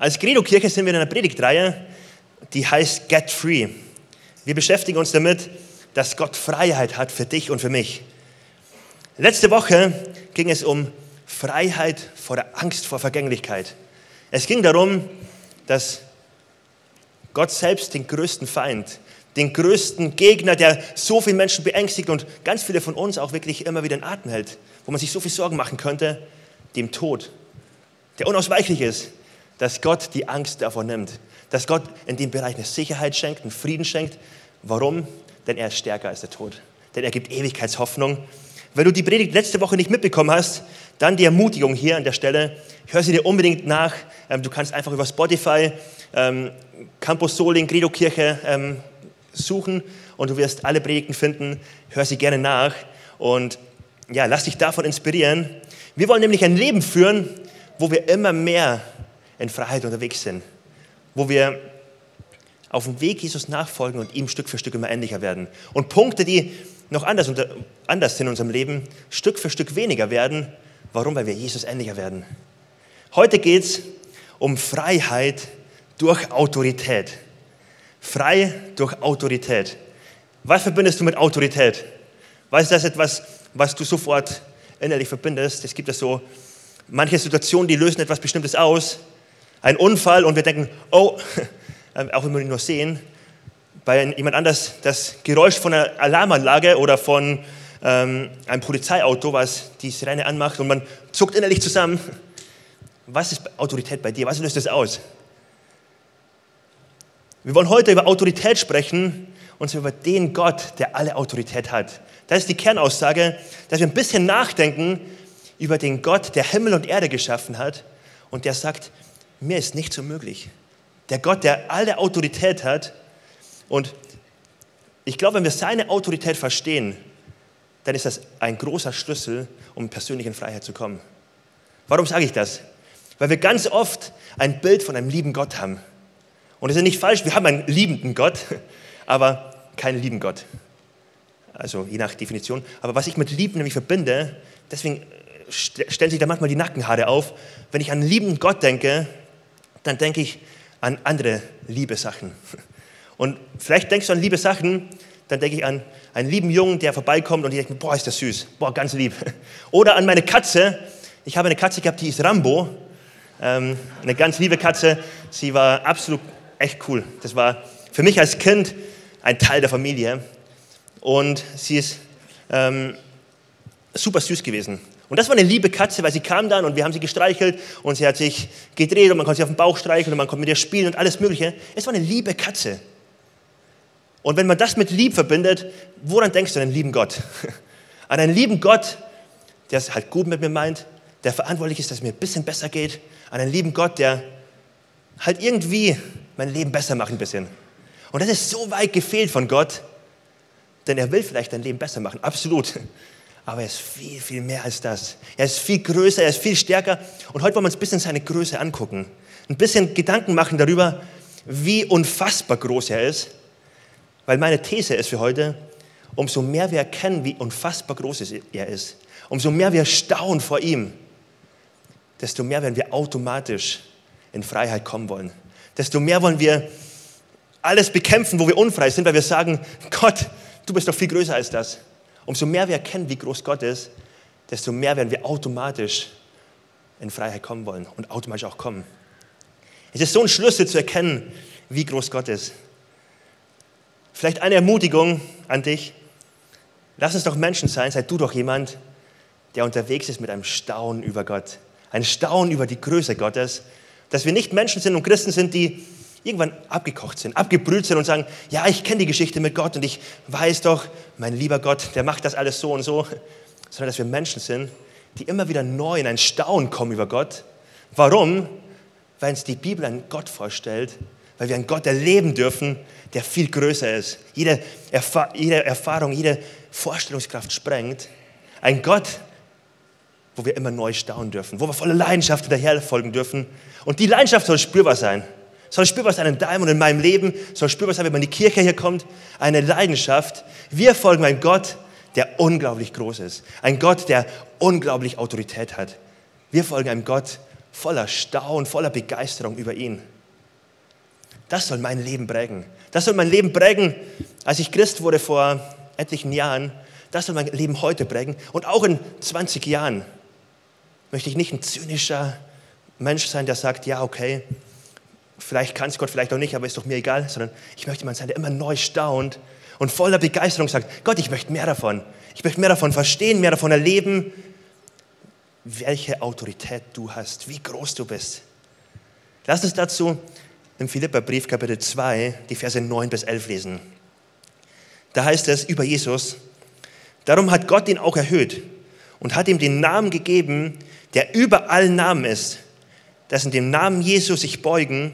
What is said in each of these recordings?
Als Credo-Kirche sind wir in einer Predigtreihe, die heißt Get Free. Wir beschäftigen uns damit, dass Gott Freiheit hat für dich und für mich. Letzte Woche ging es um Freiheit vor der Angst vor Vergänglichkeit. Es ging darum, dass Gott selbst den größten Feind, den größten Gegner, der so viele Menschen beängstigt und ganz viele von uns auch wirklich immer wieder in Atem hält, wo man sich so viel Sorgen machen könnte, dem Tod, der unausweichlich ist, dass Gott die Angst davor nimmt, dass Gott in dem Bereich eine Sicherheit schenkt, einen Frieden schenkt. Warum? Denn er ist stärker als der Tod. Denn er gibt Ewigkeitshoffnung. Wenn du die Predigt letzte Woche nicht mitbekommen hast, dann die Ermutigung hier an der Stelle. Hör sie dir unbedingt nach. Ähm, du kannst einfach über Spotify ähm, Campus Soling, Credo Kirche ähm, suchen und du wirst alle Predigten finden. Hör sie gerne nach und ja, lass dich davon inspirieren. Wir wollen nämlich ein Leben führen, wo wir immer mehr in Freiheit unterwegs sind, wo wir auf dem Weg Jesus nachfolgen und ihm Stück für Stück immer ähnlicher werden. Und Punkte, die noch anders, unter, anders in unserem Leben, Stück für Stück weniger werden. Warum? Weil wir Jesus ähnlicher werden. Heute geht es um Freiheit durch Autorität. Frei durch Autorität. Was verbindest du mit Autorität? Was ist das etwas, was du sofort innerlich verbindest? Es gibt ja so manche Situationen, die lösen etwas Bestimmtes aus ein Unfall und wir denken, oh, auch wenn wir ihn nur sehen, bei jemand anders das Geräusch von einer Alarmanlage oder von ähm, einem Polizeiauto, was die Sirene anmacht und man zuckt innerlich zusammen. Was ist Autorität bei dir? Was löst das aus? Wir wollen heute über Autorität sprechen und zwar über den Gott, der alle Autorität hat. Das ist die Kernaussage, dass wir ein bisschen nachdenken über den Gott, der Himmel und Erde geschaffen hat und der sagt, mir ist nichts unmöglich. Der Gott, der alle Autorität hat. Und ich glaube, wenn wir seine Autorität verstehen, dann ist das ein großer Schlüssel, um persönlich in Freiheit zu kommen. Warum sage ich das? Weil wir ganz oft ein Bild von einem lieben Gott haben. Und es ist nicht falsch, wir haben einen liebenden Gott, aber keinen lieben Gott. Also je nach Definition. Aber was ich mit Lieben nämlich verbinde, deswegen stellen sich da manchmal die Nackenhaare auf. Wenn ich an einen liebenden Gott denke, dann denke ich an andere liebe Sachen. Und vielleicht denkst du an liebe Sachen, dann denke ich an einen lieben Jungen, der vorbeikommt und ich denke, boah, ist das süß, boah, ganz lieb. Oder an meine Katze. Ich habe eine Katze gehabt, die ist Rambo. Ähm, eine ganz liebe Katze. Sie war absolut echt cool. Das war für mich als Kind ein Teil der Familie. Und sie ist ähm, super süß gewesen. Und das war eine liebe Katze, weil sie kam dann und wir haben sie gestreichelt und sie hat sich gedreht und man konnte sie auf den Bauch streicheln und man konnte mit ihr spielen und alles Mögliche. Es war eine liebe Katze. Und wenn man das mit lieb verbindet, woran denkst du an einen lieben Gott? An einen lieben Gott, der es halt gut mit mir meint, der verantwortlich ist, dass es mir ein bisschen besser geht. An einen lieben Gott, der halt irgendwie mein Leben besser macht ein bisschen. Und das ist so weit gefehlt von Gott, denn er will vielleicht dein Leben besser machen, absolut. Aber er ist viel, viel mehr als das. Er ist viel größer, er ist viel stärker. Und heute wollen wir uns ein bisschen seine Größe angucken. Ein bisschen Gedanken machen darüber, wie unfassbar groß er ist. Weil meine These ist für heute, umso mehr wir erkennen, wie unfassbar groß er ist, umso mehr wir staunen vor ihm, desto mehr werden wir automatisch in Freiheit kommen wollen. Desto mehr wollen wir alles bekämpfen, wo wir unfrei sind, weil wir sagen, Gott, du bist doch viel größer als das. Umso mehr wir erkennen, wie groß Gott ist, desto mehr werden wir automatisch in Freiheit kommen wollen und automatisch auch kommen. Es ist so ein Schlüssel zu erkennen, wie groß Gott ist. Vielleicht eine Ermutigung an dich. Lass uns doch Menschen sein, sei du doch jemand, der unterwegs ist mit einem Staunen über Gott. Ein Staunen über die Größe Gottes. Dass wir nicht Menschen sind und Christen sind, die irgendwann abgekocht sind, abgebrüht sind und sagen, ja, ich kenne die Geschichte mit Gott und ich weiß doch, mein lieber Gott, der macht das alles so und so, sondern dass wir Menschen sind, die immer wieder neu in ein Staunen kommen über Gott. Warum? Weil uns die Bibel einen Gott vorstellt, weil wir einen Gott erleben dürfen, der viel größer ist, jede, Erfa jede Erfahrung, jede Vorstellungskraft sprengt. Ein Gott, wo wir immer neu staunen dürfen, wo wir voller Leidenschaft hinterher folgen dürfen. Und die Leidenschaft soll spürbar sein soll spürbar sein in deinem und in meinem Leben, soll spürbar sein, wenn man in die Kirche hier kommt, eine Leidenschaft. Wir folgen einem Gott, der unglaublich groß ist. Ein Gott, der unglaublich Autorität hat. Wir folgen einem Gott, voller Staunen, voller Begeisterung über ihn. Das soll mein Leben prägen. Das soll mein Leben prägen, als ich Christ wurde vor etlichen Jahren. Das soll mein Leben heute prägen. Und auch in 20 Jahren möchte ich nicht ein zynischer Mensch sein, der sagt, ja, okay, vielleicht kann es Gott, vielleicht auch nicht, aber ist doch mir egal, sondern ich möchte jemand sein, der immer neu staunt und voller Begeisterung sagt, Gott, ich möchte mehr davon. Ich möchte mehr davon verstehen, mehr davon erleben, welche Autorität du hast, wie groß du bist. Lass uns dazu im Philipperbrief Kapitel 2 die Verse 9 bis 11 lesen. Da heißt es über Jesus, darum hat Gott ihn auch erhöht und hat ihm den Namen gegeben, der über allen Namen ist, dass in dem Namen Jesus sich beugen,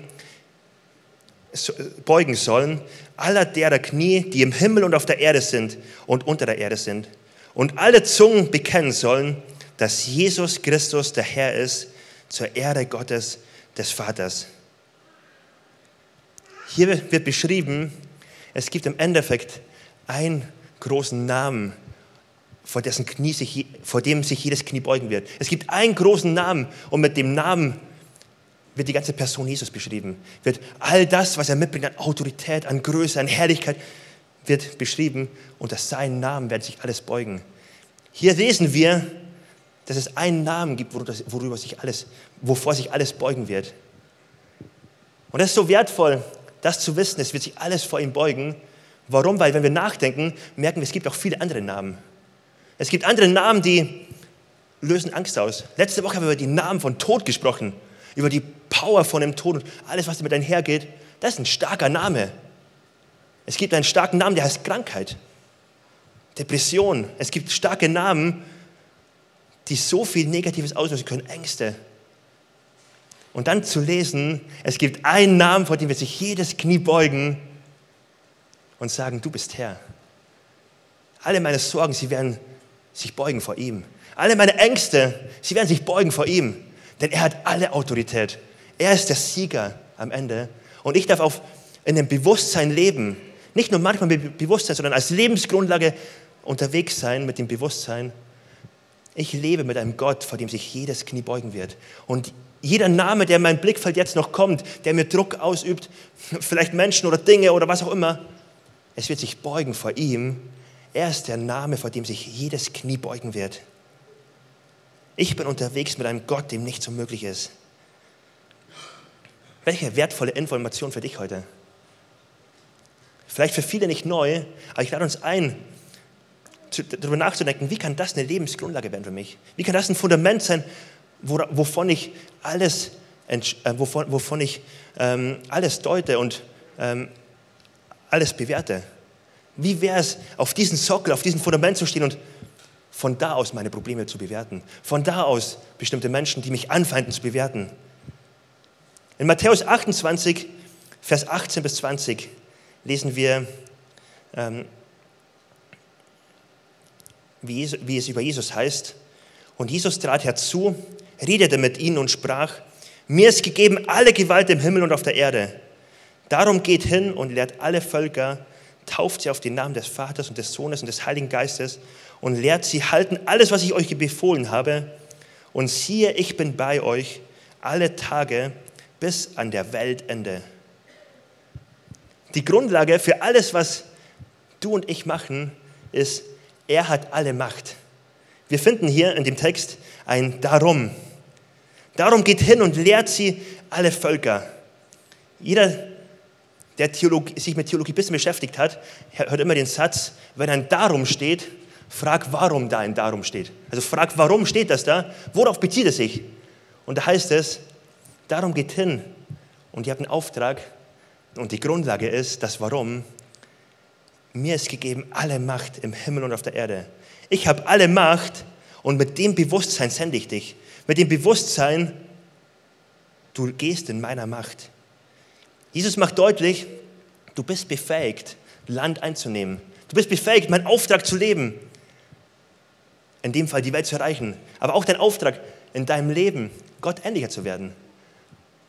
beugen sollen, aller derer Knie, die im Himmel und auf der Erde sind und unter der Erde sind. Und alle Zungen bekennen sollen, dass Jesus Christus der Herr ist, zur Ehre Gottes des Vaters. Hier wird beschrieben, es gibt im Endeffekt einen großen Namen, vor, dessen Knie sich, vor dem sich jedes Knie beugen wird. Es gibt einen großen Namen und mit dem Namen wird die ganze Person Jesus beschrieben. Wird all das, was er mitbringt an Autorität, an Größe, an Herrlichkeit, wird beschrieben. Unter seinen Namen werden sich alles beugen. Hier lesen wir, dass es einen Namen gibt, worüber sich alles, wovor sich alles beugen wird. Und das ist so wertvoll, das zu wissen. Es wird sich alles vor ihm beugen. Warum? Weil wenn wir nachdenken, merken wir, es gibt auch viele andere Namen. Es gibt andere Namen, die lösen Angst aus. Letzte Woche haben wir über die Namen von Tod gesprochen über die Power von dem Tod und alles, was damit einhergeht. Das ist ein starker Name. Es gibt einen starken Namen, der heißt Krankheit, Depression. Es gibt starke Namen, die so viel Negatives auslösen können, Ängste. Und dann zu lesen, es gibt einen Namen, vor dem wir sich jedes Knie beugen und sagen, du bist Herr. Alle meine Sorgen, sie werden sich beugen vor ihm. Alle meine Ängste, sie werden sich beugen vor ihm. Denn er hat alle Autorität. Er ist der Sieger am Ende. Und ich darf auf, in dem Bewusstsein leben. Nicht nur manchmal mit Bewusstsein, sondern als Lebensgrundlage unterwegs sein mit dem Bewusstsein. Ich lebe mit einem Gott, vor dem sich jedes Knie beugen wird. Und jeder Name, der in mein Blickfeld jetzt noch kommt, der mir Druck ausübt, vielleicht Menschen oder Dinge oder was auch immer, es wird sich beugen vor ihm. Er ist der Name, vor dem sich jedes Knie beugen wird. Ich bin unterwegs mit einem Gott, dem nichts unmöglich ist. Welche wertvolle Information für dich heute. Vielleicht für viele nicht neu, aber ich lade uns ein, darüber nachzudenken, wie kann das eine Lebensgrundlage werden für mich? Wie kann das ein Fundament sein, wovon ich alles, äh, wovon, wovon ich ähm, alles deute und ähm, alles bewerte? Wie wäre es, auf diesen Sockel, auf diesem Fundament zu stehen und von da aus meine Probleme zu bewerten, von da aus bestimmte Menschen, die mich anfeinden, zu bewerten. In Matthäus 28, Vers 18 bis 20 lesen wir, ähm, wie, wie es über Jesus heißt. Und Jesus trat herzu, redete mit ihnen und sprach, mir ist gegeben alle Gewalt im Himmel und auf der Erde. Darum geht hin und lehrt alle Völker, tauft sie auf den Namen des Vaters und des Sohnes und des Heiligen Geistes und lehrt sie halten alles, was ich euch befohlen habe. Und siehe, ich bin bei euch alle Tage bis an der Weltende. Die Grundlage für alles, was du und ich machen, ist, er hat alle Macht. Wir finden hier in dem Text ein Darum. Darum geht hin und lehrt sie alle Völker. Jeder, der Theologie, sich mit Theologie ein bisschen beschäftigt hat, hört immer den Satz, wenn ein Darum steht, Frag, warum da ein Darum steht. Also frag, warum steht das da? Worauf bezieht es sich? Und da heißt es, darum geht hin und ihr habt einen Auftrag und die Grundlage ist, das Warum. Mir ist gegeben alle Macht im Himmel und auf der Erde. Ich habe alle Macht und mit dem Bewusstsein sende ich dich. Mit dem Bewusstsein, du gehst in meiner Macht. Jesus macht deutlich, du bist befähigt, Land einzunehmen. Du bist befähigt, meinen Auftrag zu leben in dem Fall die Welt zu erreichen, aber auch dein Auftrag in deinem Leben, Gott ähnlicher zu werden,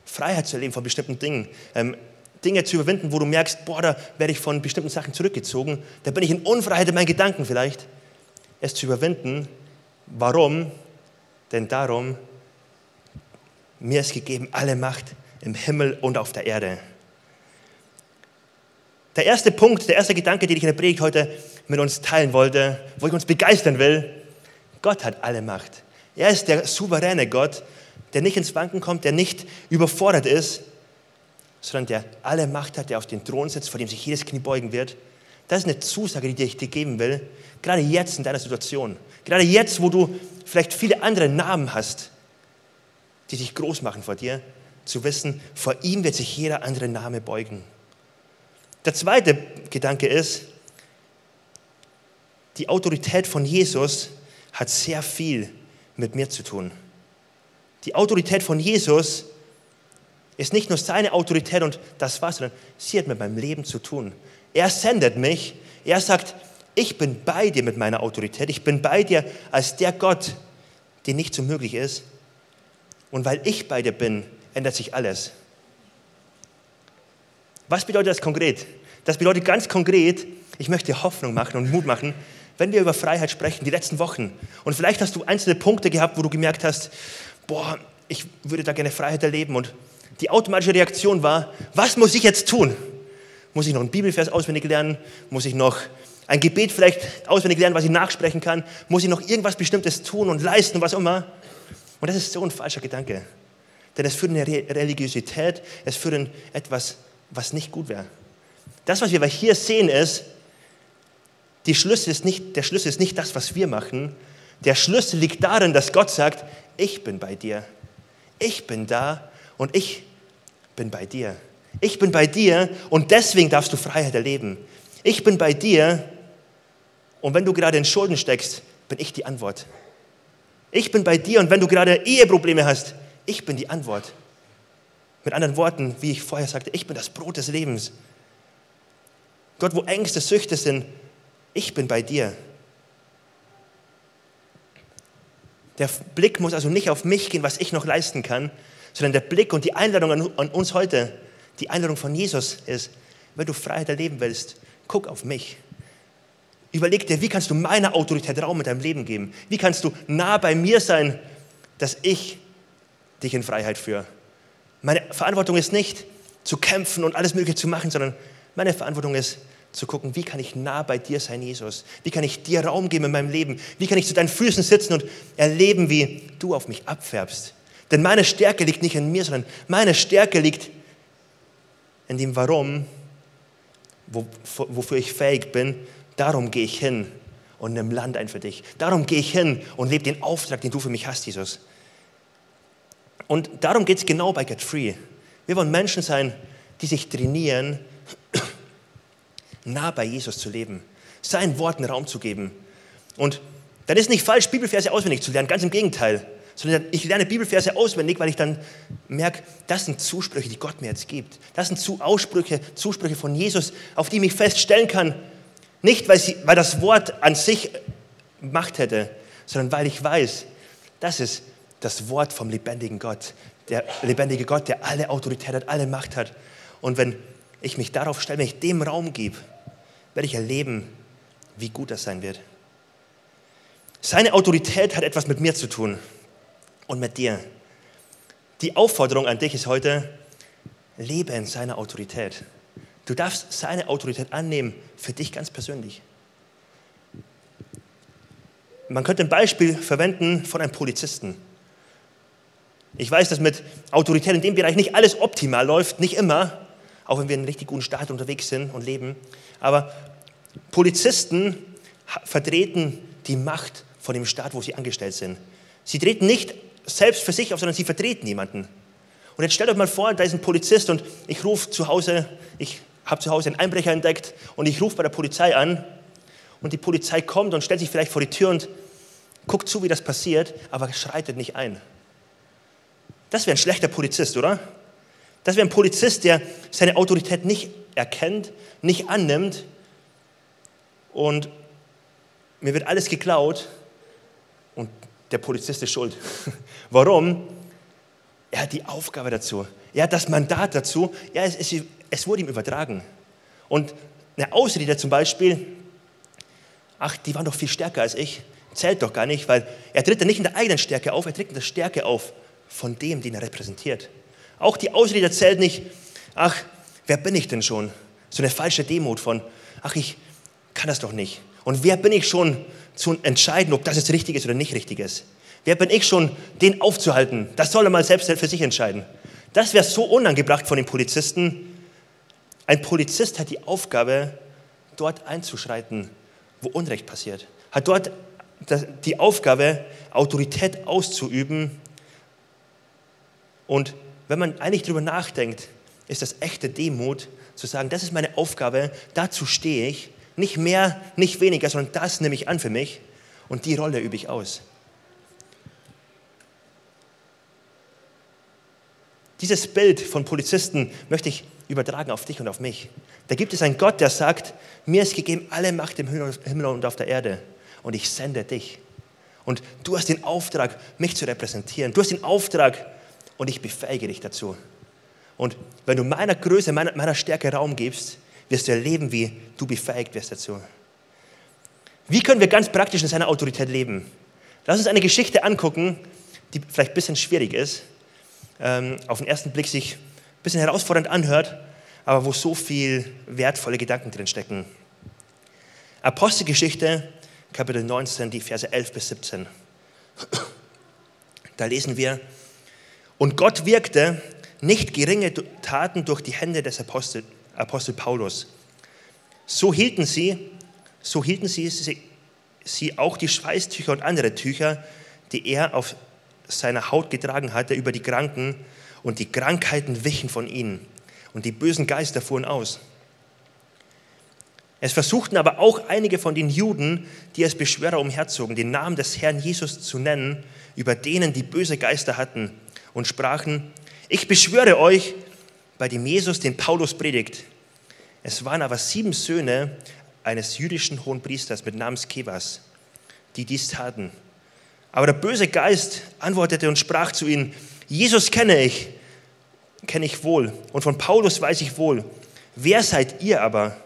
Freiheit zu erleben von bestimmten Dingen, ähm, Dinge zu überwinden, wo du merkst, boah, da werde ich von bestimmten Sachen zurückgezogen, da bin ich in Unfreiheit in meinen Gedanken vielleicht, es zu überwinden. Warum? Denn darum, mir ist gegeben alle Macht im Himmel und auf der Erde. Der erste Punkt, der erste Gedanke, den ich in der Predigt heute mit uns teilen wollte, wo ich uns begeistern will, Gott hat alle Macht. Er ist der souveräne Gott, der nicht ins Wanken kommt, der nicht überfordert ist, sondern der alle Macht hat, der auf den Thron sitzt, vor dem sich jedes Knie beugen wird. Das ist eine Zusage, die ich dir geben will, gerade jetzt in deiner Situation. Gerade jetzt, wo du vielleicht viele andere Namen hast, die sich groß machen vor dir, zu wissen, vor ihm wird sich jeder andere Name beugen. Der zweite Gedanke ist, die Autorität von Jesus hat sehr viel mit mir zu tun. Die Autorität von Jesus ist nicht nur seine Autorität und das war's, sondern sie hat mit meinem Leben zu tun. Er sendet mich, er sagt, ich bin bei dir mit meiner Autorität, ich bin bei dir als der Gott, der nicht so möglich ist. Und weil ich bei dir bin, ändert sich alles. Was bedeutet das konkret? Das bedeutet ganz konkret, ich möchte Hoffnung machen und Mut machen, wenn wir über Freiheit sprechen, die letzten Wochen. Und vielleicht hast du einzelne Punkte gehabt, wo du gemerkt hast, boah, ich würde da gerne Freiheit erleben. Und die automatische Reaktion war, was muss ich jetzt tun? Muss ich noch einen Bibelvers auswendig lernen? Muss ich noch ein Gebet vielleicht auswendig lernen, was ich nachsprechen kann? Muss ich noch irgendwas Bestimmtes tun und leisten, was auch immer? Und das ist so ein falscher Gedanke. Denn es führt in eine Religiosität, es führt in etwas, was nicht gut wäre. Das, was wir hier sehen, ist, Schlüssel ist nicht, der Schlüssel ist nicht das, was wir machen. Der Schlüssel liegt darin, dass Gott sagt, ich bin bei dir. Ich bin da und ich bin bei dir. Ich bin bei dir und deswegen darfst du Freiheit erleben. Ich bin bei dir und wenn du gerade in Schulden steckst, bin ich die Antwort. Ich bin bei dir und wenn du gerade Eheprobleme hast, ich bin die Antwort. Mit anderen Worten, wie ich vorher sagte, ich bin das Brot des Lebens. Dort, wo Ängste, Süchte sind, ich bin bei dir. Der Blick muss also nicht auf mich gehen, was ich noch leisten kann, sondern der Blick und die Einladung an, uns heute, die Einladung von Jesus ist, wenn du Freiheit erleben willst, guck auf mich. Überleg dir, wie kannst du meiner Autorität Raum in deinem Leben geben? Wie kannst du nah bei mir sein, dass ich dich in Freiheit führe. Meine Verantwortung ist nicht zu kämpfen und alles Mögliche zu machen, sondern meine Verantwortung ist zu gucken, wie kann ich nah bei dir sein, Jesus? Wie kann ich dir Raum geben in meinem Leben? Wie kann ich zu deinen Füßen sitzen und erleben, wie du auf mich abfärbst? Denn meine Stärke liegt nicht in mir, sondern meine Stärke liegt in dem Warum, wofür ich fähig bin. Darum gehe ich hin und nimm Land ein für dich. Darum gehe ich hin und lebe den Auftrag, den du für mich hast, Jesus. Und darum geht es genau bei Get Free. Wir wollen Menschen sein, die sich trainieren, nah bei Jesus zu leben, seinen Worten Raum zu geben. Und dann ist nicht falsch, Bibelverse auswendig zu lernen, ganz im Gegenteil. Sondern ich lerne Bibelverse auswendig, weil ich dann merke, das sind Zusprüche, die Gott mir jetzt gibt. Das sind Aussprüche, Zusprüche von Jesus, auf die ich mich feststellen kann. Nicht, weil, sie, weil das Wort an sich Macht hätte, sondern weil ich weiß, das ist das Wort vom lebendigen Gott. Der lebendige Gott, der alle Autorität hat, alle Macht hat. Und wenn ich mich darauf stelle, wenn ich dem Raum gebe, werde ich erleben, wie gut das sein wird. Seine Autorität hat etwas mit mir zu tun und mit dir. Die Aufforderung an dich ist heute, lebe in seiner Autorität. Du darfst seine Autorität annehmen für dich ganz persönlich. Man könnte ein Beispiel verwenden von einem Polizisten. Ich weiß, dass mit Autorität in dem Bereich nicht alles optimal läuft, nicht immer, auch wenn wir in einem richtig guten Staat unterwegs sind und leben. Aber Polizisten vertreten die Macht von dem Staat, wo sie angestellt sind. Sie treten nicht selbst für sich auf, sondern sie vertreten jemanden. Und jetzt stellt euch mal vor, da ist ein Polizist und ich rufe zu Hause, ich habe zu Hause einen Einbrecher entdeckt und ich rufe bei der Polizei an und die Polizei kommt und stellt sich vielleicht vor die Tür und guckt zu, wie das passiert, aber schreitet nicht ein. Das wäre ein schlechter Polizist, oder? Das wäre ein Polizist, der seine Autorität nicht erkennt, nicht annimmt und mir wird alles geklaut und der Polizist ist schuld. Warum? Er hat die Aufgabe dazu. Er hat das Mandat dazu. Ja, es, es, es wurde ihm übertragen. Und eine Ausrede zum Beispiel, ach, die waren doch viel stärker als ich, zählt doch gar nicht, weil er tritt ja nicht in der eigenen Stärke auf, er tritt in der Stärke auf von dem, den er repräsentiert. Auch die Ausrede zählt nicht, ach, wer bin ich denn schon? So eine falsche Demut von, ach, ich kann das doch nicht. Und wer bin ich schon zu entscheiden, ob das jetzt richtig ist oder nicht richtig ist? Wer bin ich schon, den aufzuhalten? Das soll er mal selbst für sich entscheiden. Das wäre so unangebracht von den Polizisten. Ein Polizist hat die Aufgabe, dort einzuschreiten, wo Unrecht passiert. Hat dort die Aufgabe, Autorität auszuüben. Und wenn man eigentlich darüber nachdenkt, ist das echte Demut, zu sagen, das ist meine Aufgabe, dazu stehe ich, nicht mehr, nicht weniger, sondern das nehme ich an für mich und die Rolle übe ich aus. Dieses Bild von Polizisten möchte ich übertragen auf dich und auf mich. Da gibt es einen Gott, der sagt, mir ist gegeben alle Macht im Himmel und auf der Erde und ich sende dich. Und du hast den Auftrag, mich zu repräsentieren. Du hast den Auftrag und ich befähige dich dazu. Und wenn du meiner Größe, meiner, meiner Stärke Raum gibst, wirst du erleben, wie du befähigt wirst dazu. Wie können wir ganz praktisch in seiner Autorität leben? Lass uns eine Geschichte angucken, die vielleicht ein bisschen schwierig ist, ähm, auf den ersten Blick sich ein bisschen herausfordernd anhört, aber wo so viel wertvolle Gedanken drin stecken. Apostelgeschichte, Kapitel 19, die Verse 11 bis 17. Da lesen wir, und Gott wirkte nicht geringe Taten durch die Hände des Apostel, Apostel Paulus. So hielten sie, so hielten sie, sie, sie auch die Schweißtücher und andere Tücher, die er auf seiner Haut getragen hatte, über die Kranken, und die Krankheiten wichen von ihnen, und die bösen Geister fuhren aus. Es versuchten aber auch einige von den Juden, die als Beschwörer umherzogen, den Namen des Herrn Jesus zu nennen, über denen die böse Geister hatten, und sprachen, ich beschwöre euch bei dem Jesus, den Paulus predigt. Es waren aber sieben Söhne eines jüdischen Hohenpriesters mit Namens Kevas, die dies taten. Aber der böse Geist antwortete und sprach zu ihnen, Jesus kenne ich, kenne ich wohl und von Paulus weiß ich wohl. Wer seid ihr aber?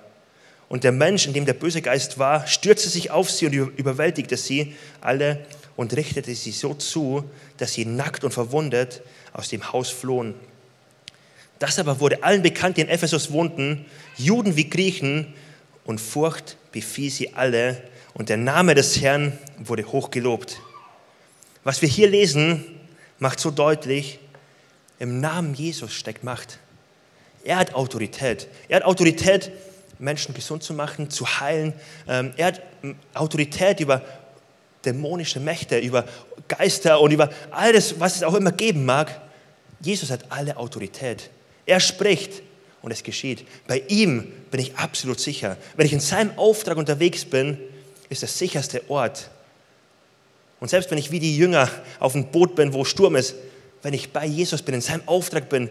Und der Mensch, in dem der böse Geist war, stürzte sich auf sie und überwältigte sie alle und richtete sie so zu, dass sie nackt und verwundet aus dem Haus flohen. Das aber wurde allen bekannt, die in Ephesus wohnten, Juden wie Griechen, und Furcht befiel sie alle, und der Name des Herrn wurde hochgelobt. Was wir hier lesen, macht so deutlich, im Namen Jesus steckt Macht. Er hat Autorität. Er hat Autorität, Menschen gesund zu machen, zu heilen. Ähm, er hat Autorität über dämonische Mächte, über Geister und über alles, was es auch immer geben mag. Jesus hat alle Autorität. Er spricht und es geschieht. Bei ihm bin ich absolut sicher. Wenn ich in seinem Auftrag unterwegs bin, ist der sicherste Ort. Und selbst wenn ich wie die Jünger auf dem Boot bin, wo Sturm ist, wenn ich bei Jesus bin, in seinem Auftrag bin,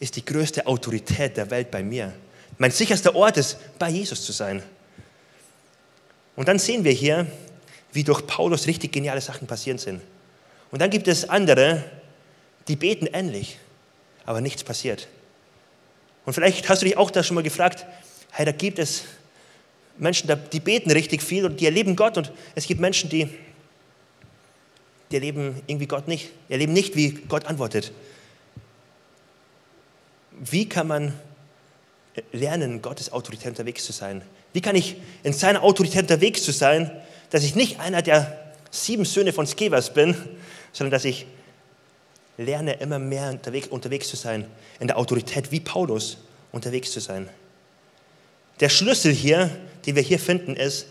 ist die größte Autorität der Welt bei mir. Mein sicherster Ort ist, bei Jesus zu sein. Und dann sehen wir hier, wie durch Paulus richtig geniale Sachen passieren sind. Und dann gibt es andere, die beten ähnlich, aber nichts passiert. Und vielleicht hast du dich auch da schon mal gefragt, hey, da gibt es Menschen, die beten richtig viel und die erleben Gott und es gibt Menschen, die, die erleben irgendwie Gott nicht, die erleben nicht, wie Gott antwortet. Wie kann man lernen, Gottes Autorität unterwegs zu sein? Wie kann ich in seiner Autorität unterwegs zu sein, dass ich nicht einer der sieben Söhne von Skevas bin, sondern dass ich lerne immer mehr unterwegs, unterwegs zu sein, in der Autorität wie Paulus unterwegs zu sein. Der Schlüssel hier, den wir hier finden, ist,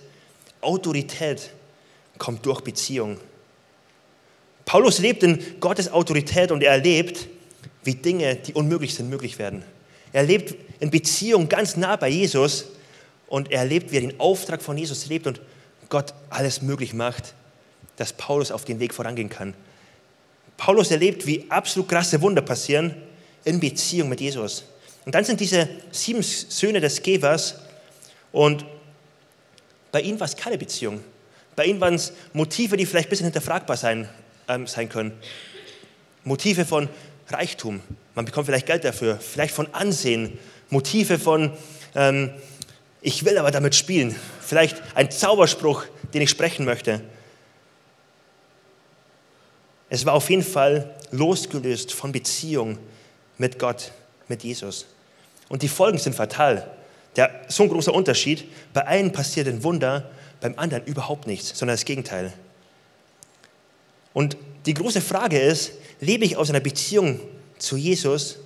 Autorität kommt durch Beziehung. Paulus lebt in Gottes Autorität und er erlebt, wie Dinge, die unmöglich sind, möglich werden. Er lebt in Beziehung ganz nah bei Jesus und er erlebt, wie er den Auftrag von Jesus lebt und Gott alles möglich macht, dass Paulus auf den Weg vorangehen kann. Paulus erlebt, wie absolut krasse Wunder passieren in Beziehung mit Jesus. Und dann sind diese sieben Söhne des Gevers und bei ihnen war es keine Beziehung. Bei ihnen waren es Motive, die vielleicht ein bisschen hinterfragbar sein, ähm, sein können. Motive von Reichtum. Man bekommt vielleicht Geld dafür. Vielleicht von Ansehen. Motive von ähm, ich will aber damit spielen. Vielleicht ein Zauberspruch, den ich sprechen möchte. Es war auf jeden Fall losgelöst von Beziehung mit Gott, mit Jesus. Und die Folgen sind fatal. Der, so ein großer Unterschied. Bei einem passiert ein Wunder, beim anderen überhaupt nichts, sondern das Gegenteil. Und die große Frage ist, lebe ich aus einer Beziehung zu Jesus,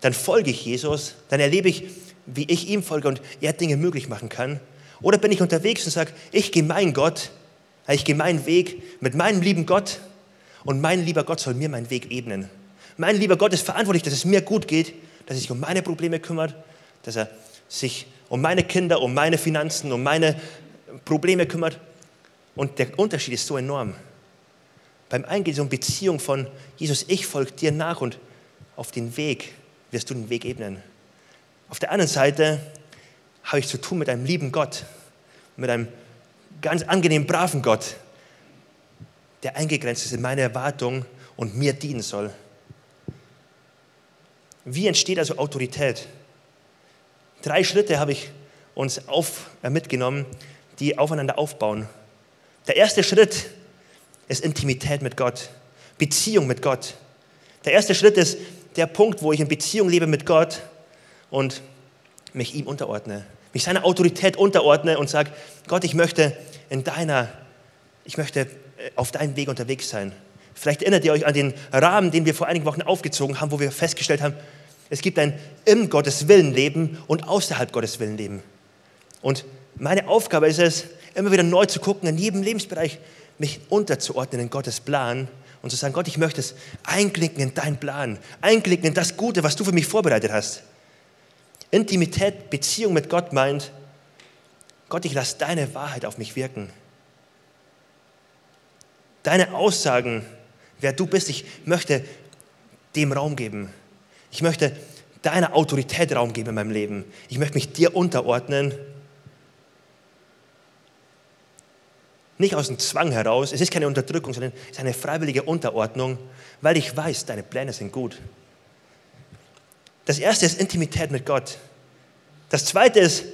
dann folge ich Jesus, dann erlebe ich, wie ich ihm folge und er Dinge möglich machen kann. Oder bin ich unterwegs und sage, ich gehe meinen Gott, ich gehe meinen Weg mit meinem lieben Gott und mein lieber Gott soll mir meinen Weg ebnen. Mein lieber Gott ist verantwortlich, dass es mir gut geht, dass er sich um meine Probleme kümmert, dass er sich um meine Kinder, um meine Finanzen, um meine Probleme kümmert. Und der Unterschied ist so enorm. Beim einen geht es um Beziehung von Jesus, ich folge dir nach und auf den Weg wirst du den Weg ebnen. Auf der anderen Seite habe ich zu tun mit einem lieben Gott, mit einem ganz angenehmen, braven Gott, der eingegrenzt ist in meine Erwartungen und mir dienen soll. Wie entsteht also Autorität? Drei Schritte habe ich uns auf, äh, mitgenommen, die aufeinander aufbauen. Der erste Schritt ist Intimität mit Gott, Beziehung mit Gott. Der erste Schritt ist der Punkt, wo ich in Beziehung lebe mit Gott und mich ihm unterordne, mich seiner Autorität unterordne und sage, Gott, ich möchte in deiner, ich möchte äh, auf deinem Weg unterwegs sein. Vielleicht erinnert ihr euch an den Rahmen, den wir vor einigen Wochen aufgezogen haben, wo wir festgestellt haben, es gibt ein im Gottes Willen Leben und außerhalb Gottes Willen Leben. Und meine Aufgabe ist es, immer wieder neu zu gucken, in jedem Lebensbereich mich unterzuordnen in Gottes Plan und zu sagen, Gott, ich möchte es einklicken in deinen Plan, einklicken in das Gute, was du für mich vorbereitet hast. Intimität, Beziehung mit Gott meint, Gott, ich lasse deine Wahrheit auf mich wirken. Deine Aussagen, wer du bist, ich möchte dem Raum geben. Ich möchte deiner Autorität Raum geben in meinem Leben. Ich möchte mich dir unterordnen. Nicht aus dem Zwang heraus, es ist keine Unterdrückung, sondern es ist eine freiwillige Unterordnung, weil ich weiß, deine Pläne sind gut. Das erste ist Intimität mit Gott. Das zweite ist,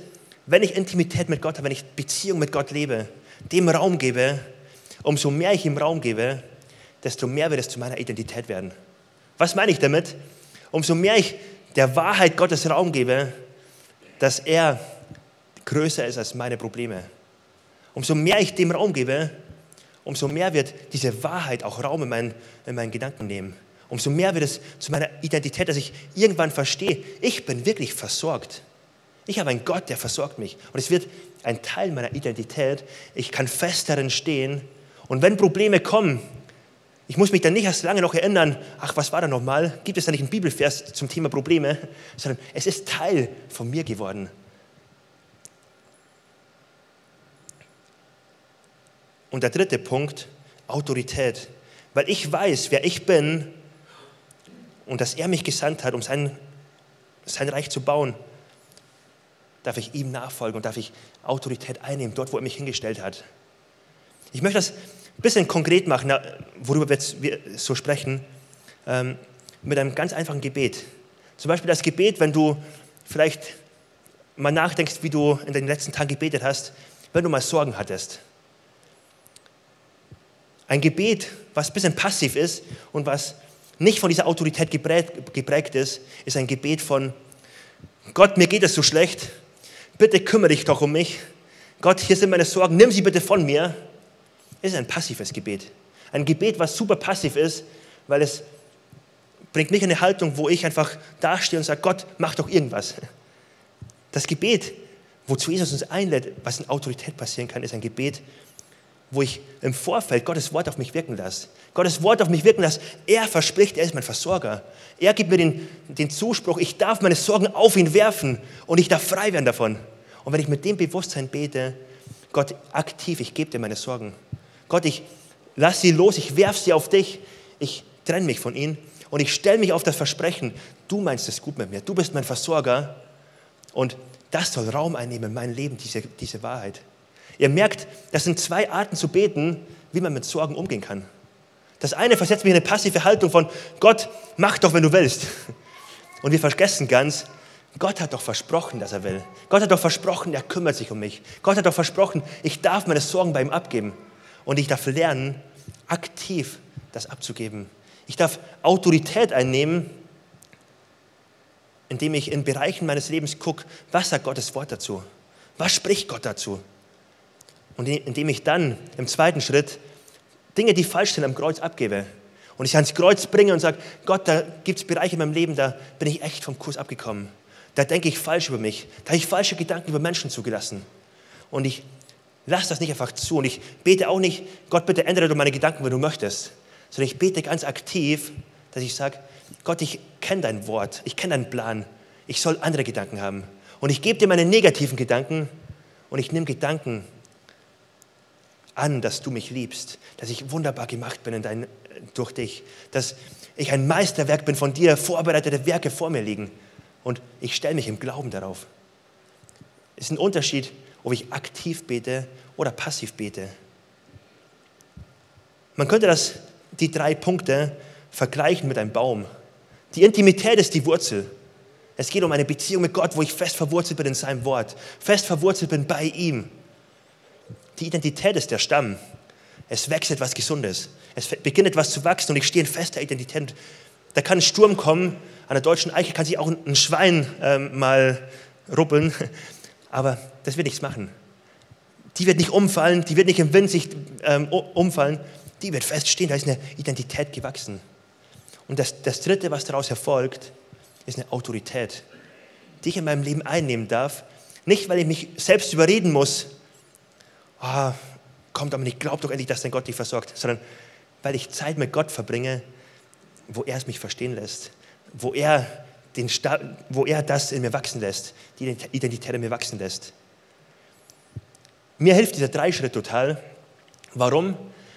wenn ich Intimität mit Gott habe, wenn ich Beziehung mit Gott lebe, dem Raum gebe, umso mehr ich ihm Raum gebe, desto mehr wird es zu meiner Identität werden. Was meine ich damit? umso mehr ich der Wahrheit Gottes Raum gebe, dass er größer ist als meine Probleme. Umso mehr ich dem Raum gebe, umso mehr wird diese Wahrheit auch Raum in meinen, in meinen Gedanken nehmen. Umso mehr wird es zu meiner Identität, dass ich irgendwann verstehe, ich bin wirklich versorgt. Ich habe einen Gott, der versorgt mich. Und es wird ein Teil meiner Identität. Ich kann fest darin stehen. Und wenn Probleme kommen, ich muss mich dann nicht erst lange noch erinnern, ach, was war da nochmal? Gibt es da nicht einen Bibelvers zum Thema Probleme? Sondern es ist Teil von mir geworden. Und der dritte Punkt, Autorität. Weil ich weiß, wer ich bin und dass er mich gesandt hat, um sein, sein Reich zu bauen, darf ich ihm nachfolgen und darf ich Autorität einnehmen, dort, wo er mich hingestellt hat. Ich möchte das ein bisschen konkret machen, worüber wir so sprechen, ähm, mit einem ganz einfachen Gebet. Zum Beispiel das Gebet, wenn du vielleicht mal nachdenkst, wie du in den letzten Tagen gebetet hast, wenn du mal Sorgen hattest. Ein Gebet, was ein bisschen passiv ist und was nicht von dieser Autorität geprägt ist, ist ein Gebet von Gott, mir geht es so schlecht, bitte kümmere dich doch um mich. Gott, hier sind meine Sorgen, nimm sie bitte von mir. Es ist ein passives Gebet. Ein Gebet, was super passiv ist, weil es bringt mich in eine Haltung, wo ich einfach dastehe und sage, Gott, mach doch irgendwas. Das Gebet, wozu Jesus uns einlädt, was in Autorität passieren kann, ist ein Gebet, wo ich im Vorfeld Gottes Wort auf mich wirken lasse. Gottes Wort auf mich wirken lasse. Er verspricht, er ist mein Versorger. Er gibt mir den, den Zuspruch, ich darf meine Sorgen auf ihn werfen und ich darf frei werden davon. Und wenn ich mit dem Bewusstsein bete, Gott aktiv, ich gebe dir meine Sorgen. Gott, ich lass sie los, ich werf sie auf dich, ich trenne mich von ihnen und ich stelle mich auf das Versprechen, du meinst es gut mit mir, du bist mein Versorger und das soll Raum einnehmen in meinem Leben, diese, diese Wahrheit. Ihr merkt, das sind zwei Arten zu beten, wie man mit Sorgen umgehen kann. Das eine versetzt mich in eine passive Haltung von Gott, mach doch, wenn du willst. Und wir vergessen ganz, Gott hat doch versprochen, dass er will. Gott hat doch versprochen, er kümmert sich um mich. Gott hat doch versprochen, ich darf meine Sorgen bei ihm abgeben. Und ich darf lernen, aktiv das abzugeben. Ich darf Autorität einnehmen, indem ich in Bereichen meines Lebens gucke, was sagt Gottes Wort dazu? Was spricht Gott dazu? Und indem ich dann im zweiten Schritt Dinge, die falsch sind, am Kreuz abgebe. Und ich ans Kreuz bringe und sage, Gott, da gibt es Bereiche in meinem Leben, da bin ich echt vom Kurs abgekommen. Da denke ich falsch über mich. Da habe ich falsche Gedanken über Menschen zugelassen. Und ich lasse das nicht einfach zu. Und ich bete auch nicht, Gott, bitte ändere du meine Gedanken, wenn du möchtest. Sondern ich bete ganz aktiv, dass ich sage, Gott, ich kenne dein Wort, ich kenne deinen Plan. Ich soll andere Gedanken haben. Und ich gebe dir meine negativen Gedanken und ich nehme Gedanken an, dass du mich liebst, dass ich wunderbar gemacht bin in dein, durch dich, dass ich ein Meisterwerk bin von dir, vorbereitete Werke vor mir liegen. Und ich stelle mich im Glauben darauf. Es ist ein Unterschied, ob ich aktiv bete oder passiv bete. Man könnte das, die drei Punkte vergleichen mit einem Baum. Die Intimität ist die Wurzel. Es geht um eine Beziehung mit Gott, wo ich fest verwurzelt bin in seinem Wort, fest verwurzelt bin bei ihm. Die Identität ist der Stamm. Es wächst etwas Gesundes. Es beginnt etwas zu wachsen und ich stehe in fester Identität. Da kann ein Sturm kommen. An der deutschen Eiche kann sich auch ein Schwein ähm, mal ruppeln. Aber das wird nichts machen. Die wird nicht umfallen, die wird nicht im Wind sich ähm, umfallen. Die wird feststehen. Da ist eine Identität gewachsen. Und das, das Dritte, was daraus erfolgt, ist eine Autorität, die ich in meinem Leben einnehmen darf. Nicht, weil ich mich selbst überreden muss, oh, kommt aber nicht, glaub doch endlich, dass dein Gott dich versorgt, sondern weil ich Zeit mit Gott verbringe, wo er es mich verstehen lässt, wo er, den wo er das in mir wachsen lässt, die Identität in mir wachsen lässt. Mir hilft dieser Dreischritt total. Warum?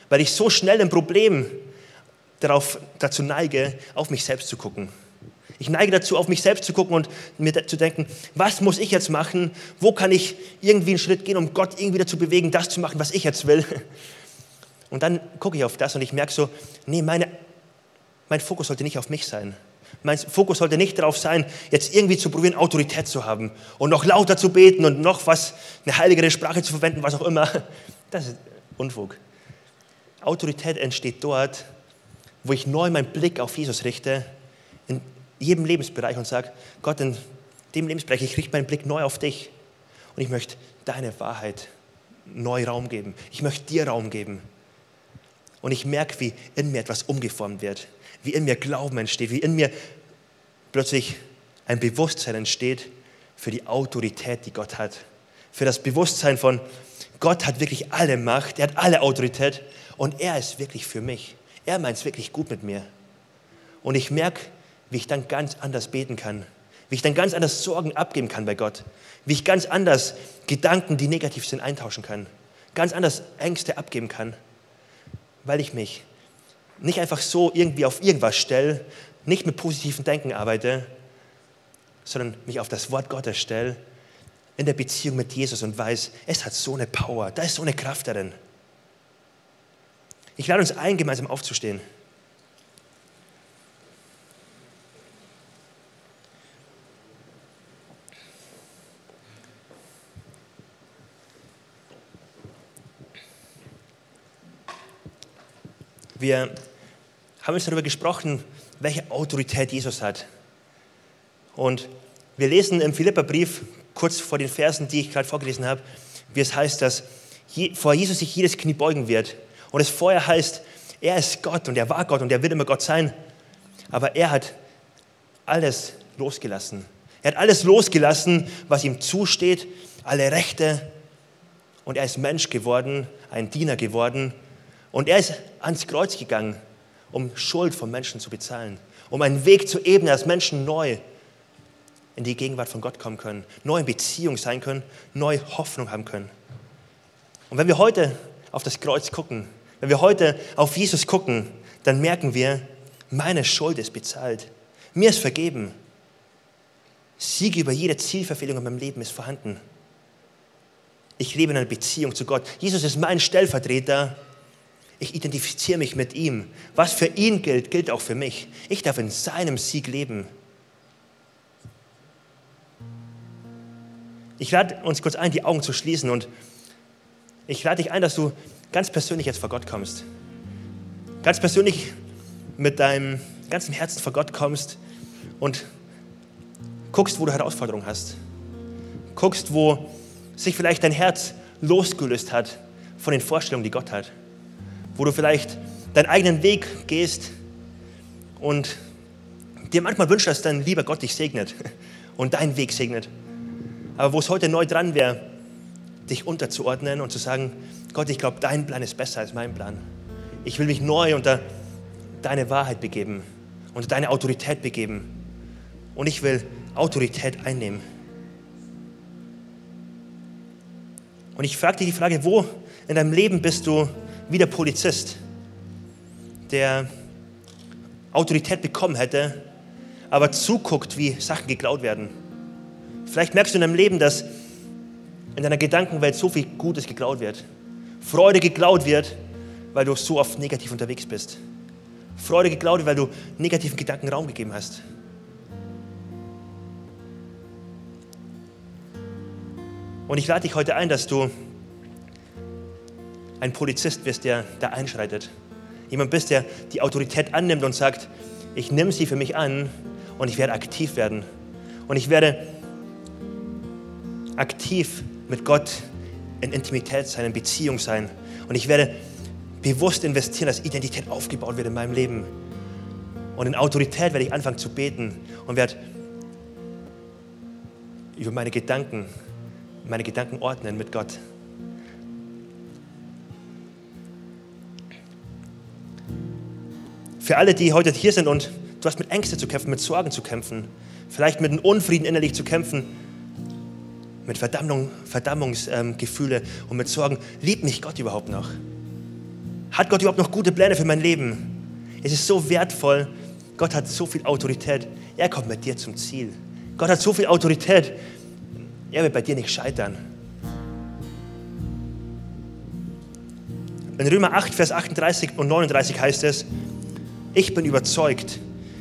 Weil ich so schnell ein Problem darauf, dazu neige, auf mich selbst zu gucken. Ich neige dazu, auf mich selbst zu gucken und mir zu denken, was muss ich jetzt machen? Wo kann ich irgendwie einen Schritt gehen, um Gott irgendwie dazu bewegen, das zu machen, was ich jetzt will? Und dann gucke ich auf das und ich merke so, nee, meine, mein Fokus sollte nicht auf mich sein. Mein Fokus sollte nicht darauf sein, jetzt irgendwie zu probieren, Autorität zu haben und noch lauter zu beten und noch was, eine heiligere Sprache zu verwenden, was auch immer. Das ist Unfug. Autorität entsteht dort, wo ich neu meinen Blick auf Jesus richte, jedem Lebensbereich und sage, Gott, in dem Lebensbereich, ich richte meinen Blick neu auf dich und ich möchte deine Wahrheit neu Raum geben. Ich möchte dir Raum geben. Und ich merke, wie in mir etwas umgeformt wird, wie in mir Glauben entsteht, wie in mir plötzlich ein Bewusstsein entsteht für die Autorität, die Gott hat. Für das Bewusstsein von, Gott hat wirklich alle Macht, er hat alle Autorität und er ist wirklich für mich. Er meint es wirklich gut mit mir. Und ich merke, wie ich dann ganz anders beten kann, wie ich dann ganz anders Sorgen abgeben kann bei Gott, wie ich ganz anders Gedanken, die negativ sind, eintauschen kann, ganz anders Ängste abgeben kann, weil ich mich nicht einfach so irgendwie auf irgendwas stelle, nicht mit positiven Denken arbeite, sondern mich auf das Wort Gottes stelle, in der Beziehung mit Jesus und weiß, es hat so eine Power, da ist so eine Kraft darin. Ich lade uns ein, gemeinsam aufzustehen. Wir haben jetzt darüber gesprochen, welche Autorität Jesus hat. Und wir lesen im Philipperbrief, kurz vor den Versen, die ich gerade vorgelesen habe, wie es heißt, dass vor Jesus sich jedes Knie beugen wird und es vorher heißt, er ist Gott und er war Gott und er wird immer Gott sein. Aber er hat alles losgelassen. Er hat alles losgelassen, was ihm zusteht, alle Rechte. Und er ist Mensch geworden, ein Diener geworden. Und er ist ans Kreuz gegangen, um Schuld von Menschen zu bezahlen, um einen Weg zu ebnen, dass Menschen neu in die Gegenwart von Gott kommen können, neu in Beziehung sein können, neue Hoffnung haben können. Und wenn wir heute auf das Kreuz gucken, wenn wir heute auf Jesus gucken, dann merken wir, meine Schuld ist bezahlt. Mir ist vergeben. Sieg über jede Zielverfehlung in meinem Leben ist vorhanden. Ich lebe in einer Beziehung zu Gott. Jesus ist mein Stellvertreter. Ich identifiziere mich mit ihm. Was für ihn gilt, gilt auch für mich. Ich darf in seinem Sieg leben. Ich lade uns kurz ein, die Augen zu schließen und ich lade dich ein, dass du ganz persönlich jetzt vor Gott kommst. ganz persönlich mit deinem ganzen Herzen vor Gott kommst und guckst, wo du Herausforderungen hast. Guckst, wo sich vielleicht dein Herz losgelöst hat von den Vorstellungen, die Gott hat. Wo du vielleicht deinen eigenen Weg gehst und dir manchmal wünschst, dass dein lieber Gott dich segnet und deinen Weg segnet. Aber wo es heute neu dran wäre, dich unterzuordnen und zu sagen, Gott, ich glaube, dein Plan ist besser als mein Plan. Ich will mich neu unter deine Wahrheit begeben, unter deine Autorität begeben. Und ich will Autorität einnehmen. Und ich frage dich die Frage, wo in deinem Leben bist du wie der Polizist, der Autorität bekommen hätte, aber zuguckt, wie Sachen geklaut werden. Vielleicht merkst du in deinem Leben, dass in deiner Gedankenwelt so viel Gutes geklaut wird. Freude geklaut wird, weil du so oft negativ unterwegs bist. Freude geklaut wird, weil du negativen Gedanken Raum gegeben hast. Und ich lade dich heute ein, dass du ein Polizist bist, der da einschreitet. Jemand bist, der die Autorität annimmt und sagt, ich nehme sie für mich an und ich werde aktiv werden. Und ich werde aktiv mit Gott in Intimität sein, in Beziehung sein. Und ich werde bewusst investieren, dass Identität aufgebaut wird in meinem Leben. Und in Autorität werde ich anfangen zu beten und werde über meine Gedanken meine Gedanken ordnen mit Gott. Für alle, die heute hier sind und du hast mit Ängsten zu kämpfen, mit Sorgen zu kämpfen, vielleicht mit einem Unfrieden innerlich zu kämpfen, mit Verdammung, Verdammungsgefühle ähm, und mit Sorgen, liebt mich Gott überhaupt noch? Hat Gott überhaupt noch gute Pläne für mein Leben? Es ist so wertvoll. Gott hat so viel Autorität. Er kommt mit dir zum Ziel. Gott hat so viel Autorität. Er wird bei dir nicht scheitern. In Römer 8, Vers 38 und 39 heißt es, ich bin überzeugt,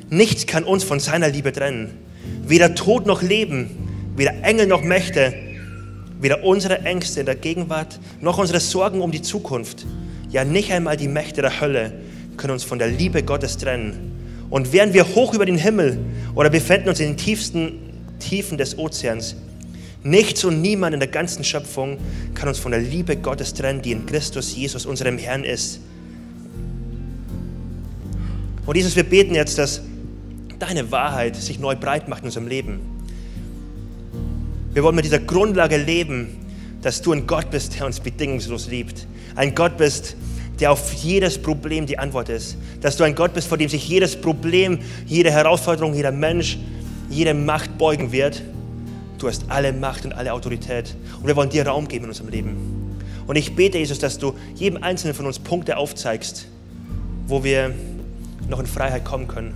nichts kann uns von seiner Liebe trennen. Weder Tod noch Leben, weder Engel noch Mächte, weder unsere Ängste in der Gegenwart noch unsere Sorgen um die Zukunft, ja nicht einmal die Mächte der Hölle können uns von der Liebe Gottes trennen. Und wären wir hoch über den Himmel oder befinden uns in den tiefsten Tiefen des Ozeans, Nichts und niemand in der ganzen Schöpfung kann uns von der Liebe Gottes trennen, die in Christus Jesus, unserem Herrn, ist. Und Jesus, wir beten jetzt, dass deine Wahrheit sich neu breit macht in unserem Leben. Wir wollen mit dieser Grundlage leben, dass du ein Gott bist, der uns bedingungslos liebt. Ein Gott bist, der auf jedes Problem die Antwort ist. Dass du ein Gott bist, vor dem sich jedes Problem, jede Herausforderung, jeder Mensch, jede Macht beugen wird Du hast alle Macht und alle Autorität. Und wir wollen dir Raum geben in unserem Leben. Und ich bete, Jesus, dass du jedem Einzelnen von uns Punkte aufzeigst, wo wir noch in Freiheit kommen können.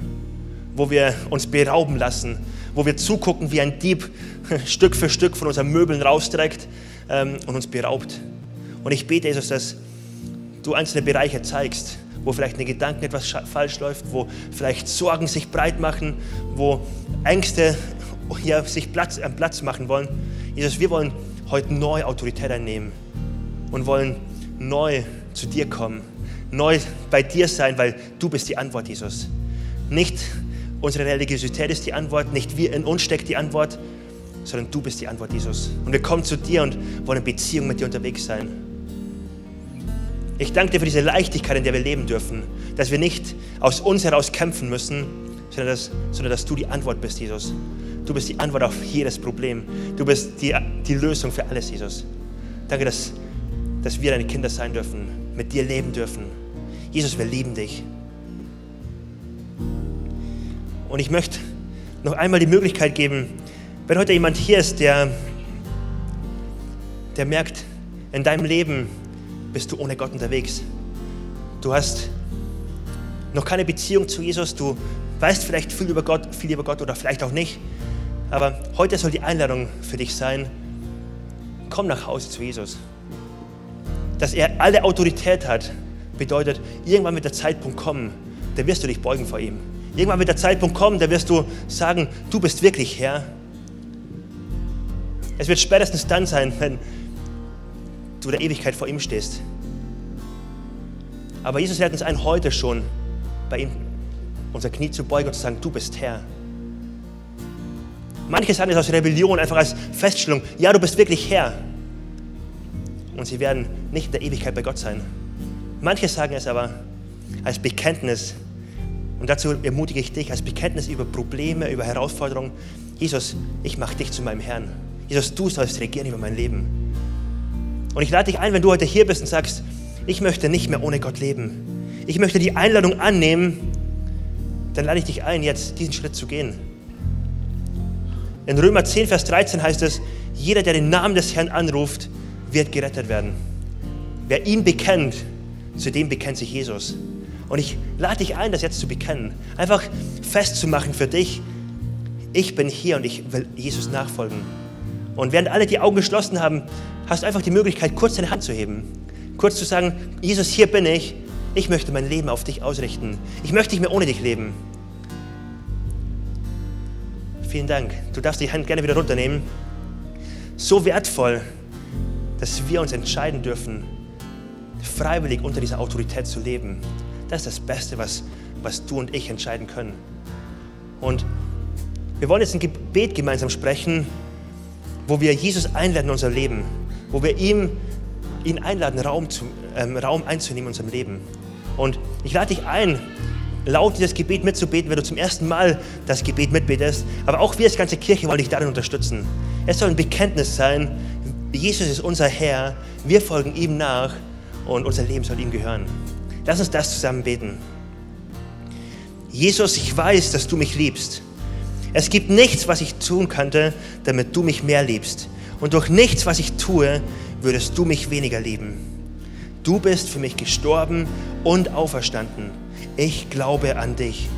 Wo wir uns berauben lassen. Wo wir zugucken, wie ein Dieb Stück für Stück von unseren Möbeln rausträgt ähm, und uns beraubt. Und ich bete, Jesus, dass du einzelne Bereiche zeigst, wo vielleicht in den Gedanken etwas falsch läuft, wo vielleicht Sorgen sich breit machen, wo Ängste hier sich Platz, äh, Platz machen wollen. Jesus, wir wollen heute neu Autorität einnehmen und wollen neu zu dir kommen, neu bei dir sein, weil du bist die Antwort, Jesus. Nicht unsere Religiosität ist die Antwort, nicht wir in uns steckt die Antwort, sondern du bist die Antwort, Jesus. Und wir kommen zu dir und wollen in Beziehung mit dir unterwegs sein. Ich danke dir für diese Leichtigkeit, in der wir leben dürfen, dass wir nicht aus uns heraus kämpfen müssen, sondern dass, sondern dass du die Antwort bist, Jesus. Du bist die Antwort auf jedes Problem. Du bist die, die Lösung für alles, Jesus. Danke, dass, dass wir deine Kinder sein dürfen, mit dir leben dürfen. Jesus, wir lieben dich. Und ich möchte noch einmal die Möglichkeit geben, wenn heute jemand hier ist, der, der merkt, in deinem Leben bist du ohne Gott unterwegs. Du hast noch keine Beziehung zu Jesus, du weißt vielleicht viel über Gott, viel über Gott oder vielleicht auch nicht. Aber heute soll die Einladung für dich sein, komm nach Hause zu Jesus. Dass er alle Autorität hat, bedeutet, irgendwann wird der Zeitpunkt kommen, da wirst du dich beugen vor ihm. Irgendwann wird der Zeitpunkt kommen, da wirst du sagen, du bist wirklich Herr. Es wird spätestens dann sein, wenn du der Ewigkeit vor ihm stehst. Aber Jesus lädt uns ein, heute schon bei ihm unser Knie zu beugen und zu sagen, du bist Herr. Manche sagen es aus Rebellion, einfach als Feststellung, ja, du bist wirklich Herr. Und sie werden nicht in der Ewigkeit bei Gott sein. Manche sagen es aber als Bekenntnis, und dazu ermutige ich dich, als Bekenntnis über Probleme, über Herausforderungen, Jesus, ich mache dich zu meinem Herrn. Jesus, du sollst regieren über mein Leben. Und ich lade dich ein, wenn du heute hier bist und sagst, ich möchte nicht mehr ohne Gott leben. Ich möchte die Einladung annehmen, dann lade ich dich ein, jetzt diesen Schritt zu gehen. In Römer 10, Vers 13 heißt es, jeder, der den Namen des Herrn anruft, wird gerettet werden. Wer ihn bekennt, zu dem bekennt sich Jesus. Und ich lade dich ein, das jetzt zu bekennen. Einfach festzumachen für dich, ich bin hier und ich will Jesus nachfolgen. Und während alle die Augen geschlossen haben, hast du einfach die Möglichkeit, kurz deine Hand zu heben. Kurz zu sagen, Jesus, hier bin ich. Ich möchte mein Leben auf dich ausrichten. Ich möchte nicht mehr ohne dich leben. Vielen Dank. Du darfst die Hand gerne wieder runternehmen. So wertvoll, dass wir uns entscheiden dürfen, freiwillig unter dieser Autorität zu leben. Das ist das Beste, was, was du und ich entscheiden können. Und wir wollen jetzt ein Gebet gemeinsam sprechen, wo wir Jesus einladen in unser Leben, wo wir ihm, ihn einladen, Raum, zu, ähm, Raum einzunehmen in unserem Leben. Und ich lade dich ein, laut dieses Gebet mitzubeten, wenn du zum ersten Mal das Gebet mitbetest. Aber auch wir als ganze Kirche wollen dich darin unterstützen. Es soll ein Bekenntnis sein, Jesus ist unser Herr, wir folgen ihm nach und unser Leben soll ihm gehören. Lass uns das zusammen beten. Jesus, ich weiß, dass du mich liebst. Es gibt nichts, was ich tun könnte, damit du mich mehr liebst. Und durch nichts, was ich tue, würdest du mich weniger lieben. Du bist für mich gestorben und auferstanden. Ich glaube an dich.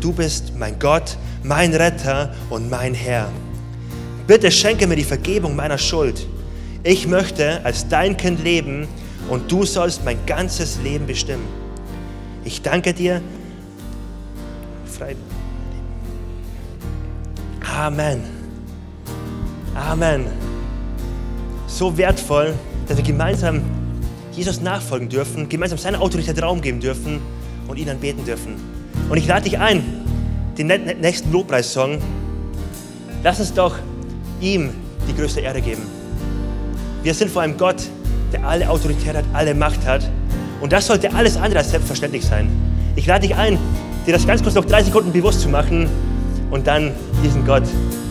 Du bist mein Gott, mein Retter und mein Herr. Bitte schenke mir die Vergebung meiner Schuld. Ich möchte als dein Kind leben und du sollst mein ganzes Leben bestimmen. Ich danke dir. Amen. Amen. So wertvoll, dass wir gemeinsam Jesus nachfolgen dürfen, gemeinsam seiner Autorität Raum geben dürfen und ihn anbeten dürfen. Und ich lade dich ein, den nächsten Lobpreissong, lass uns doch ihm die größte Ehre geben. Wir sind vor einem Gott, der alle Autorität hat, alle Macht hat. Und das sollte alles andere als selbstverständlich sein. Ich lade dich ein, dir das ganz kurz noch drei Sekunden bewusst zu machen und dann diesem Gott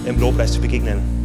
im Lobpreis zu begegnen.